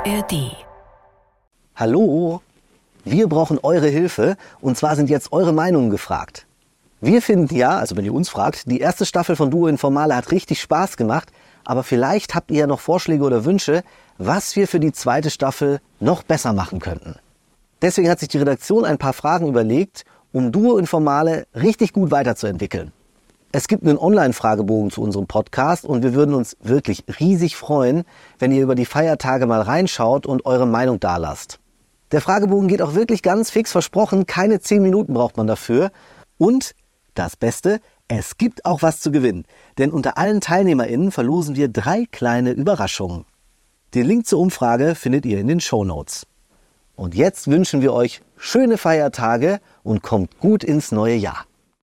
ARD. Hallo, wir brauchen eure Hilfe und zwar sind jetzt eure Meinungen gefragt. Wir finden ja, also wenn ihr uns fragt, die erste Staffel von Duo Informale hat richtig Spaß gemacht, aber vielleicht habt ihr ja noch Vorschläge oder Wünsche, was wir für die zweite Staffel noch besser machen könnten. Deswegen hat sich die Redaktion ein paar Fragen überlegt, um Duo Informale richtig gut weiterzuentwickeln. Es gibt einen Online-Fragebogen zu unserem Podcast und wir würden uns wirklich riesig freuen, wenn ihr über die Feiertage mal reinschaut und eure Meinung dalasst. Der Fragebogen geht auch wirklich ganz fix versprochen, keine 10 Minuten braucht man dafür. Und das Beste, es gibt auch was zu gewinnen, denn unter allen TeilnehmerInnen verlosen wir drei kleine Überraschungen. Den Link zur Umfrage findet ihr in den Show Notes. Und jetzt wünschen wir euch schöne Feiertage und kommt gut ins neue Jahr.